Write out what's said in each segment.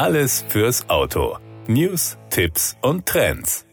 Alles fürs Auto. News, Tipps und Trends.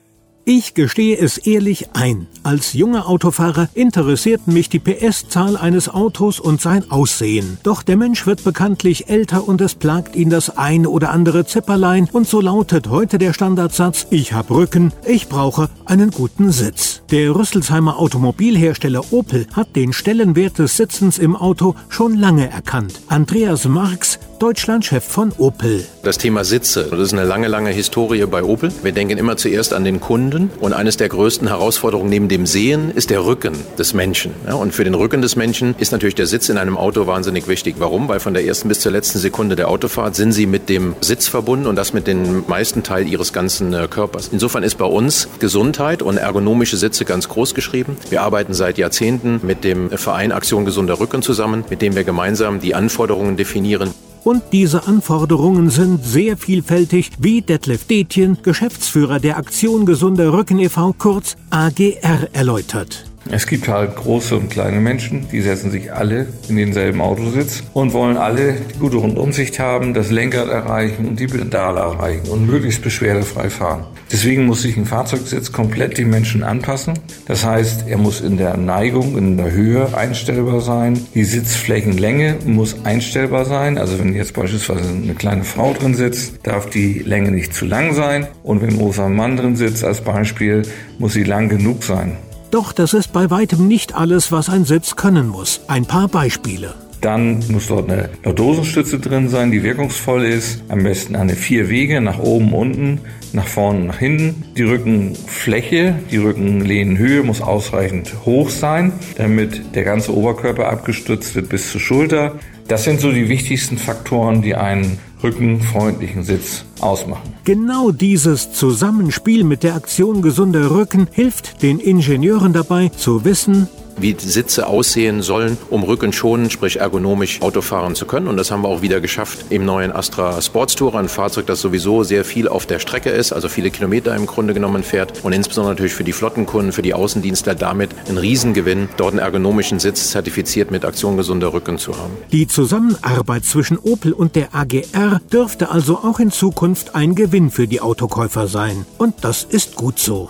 Ich gestehe es ehrlich ein. Als junger Autofahrer interessierten mich die PS-Zahl eines Autos und sein Aussehen. Doch der Mensch wird bekanntlich älter und es plagt ihn das ein oder andere Zipperlein und so lautet heute der Standardsatz, ich hab Rücken, ich brauche einen guten Sitz. Der Rüsselsheimer Automobilhersteller Opel hat den Stellenwert des Sitzens im Auto schon lange erkannt. Andreas Marx, Deutschlandchef von Opel. Das Thema Sitze, das ist eine lange, lange Historie bei Opel. Wir denken immer zuerst an den Kunden und eines der größten Herausforderungen neben dem Sehen ist der Rücken des Menschen. Ja, und für den Rücken des Menschen ist natürlich der Sitz in einem Auto wahnsinnig wichtig. Warum? Weil von der ersten bis zur letzten Sekunde der Autofahrt sind Sie mit dem Sitz verbunden und das mit dem meisten Teil Ihres ganzen äh, Körpers. Insofern ist bei uns Gesundheit und ergonomische Sitze ganz groß geschrieben. Wir arbeiten seit Jahrzehnten mit dem Verein Aktion Gesunder Rücken zusammen, mit dem wir gemeinsam die Anforderungen definieren. Und diese Anforderungen sind sehr vielfältig, wie Detlef Detjen, Geschäftsführer der Aktion Gesunder Rücken e.V., kurz AGR, erläutert. Es gibt halt große und kleine Menschen, die setzen sich alle in denselben Autositz und wollen alle die gute Rundumsicht haben, das Lenkrad erreichen und die Pedale erreichen und möglichst beschwerdefrei fahren. Deswegen muss sich ein Fahrzeugsitz komplett den Menschen anpassen. Das heißt, er muss in der Neigung, in der Höhe einstellbar sein. Die Sitzflächenlänge muss einstellbar sein. Also wenn jetzt beispielsweise eine kleine Frau drin sitzt, darf die Länge nicht zu lang sein. Und wenn ein großer Mann drin sitzt als Beispiel, muss sie lang genug sein. Doch das ist bei weitem nicht alles, was ein Sitz können muss. Ein paar Beispiele. Dann muss dort eine Lordosenstütze drin sein, die wirkungsvoll ist. Am besten eine vier Wege nach oben, unten, nach vorne, nach hinten. Die Rückenfläche, die Rückenlehnenhöhe muss ausreichend hoch sein, damit der ganze Oberkörper abgestützt wird bis zur Schulter. Das sind so die wichtigsten Faktoren, die einen rückenfreundlichen Sitz ausmachen. Genau dieses Zusammenspiel mit der Aktion Gesunder Rücken hilft den Ingenieuren dabei zu wissen, wie Sitze aussehen sollen, um rückenschonend, sprich ergonomisch Auto fahren zu können. Und das haben wir auch wieder geschafft im neuen Astra Sports Tourer, ein Fahrzeug, das sowieso sehr viel auf der Strecke ist, also viele Kilometer im Grunde genommen fährt und insbesondere natürlich für die Flottenkunden, für die Außendienstler damit ein Riesengewinn, dort einen ergonomischen Sitz zertifiziert mit Aktion gesunder Rücken zu haben. Die Zusammenarbeit zwischen Opel und der AGR dürfte also auch in Zukunft ein Gewinn für die Autokäufer sein. Und das ist gut so.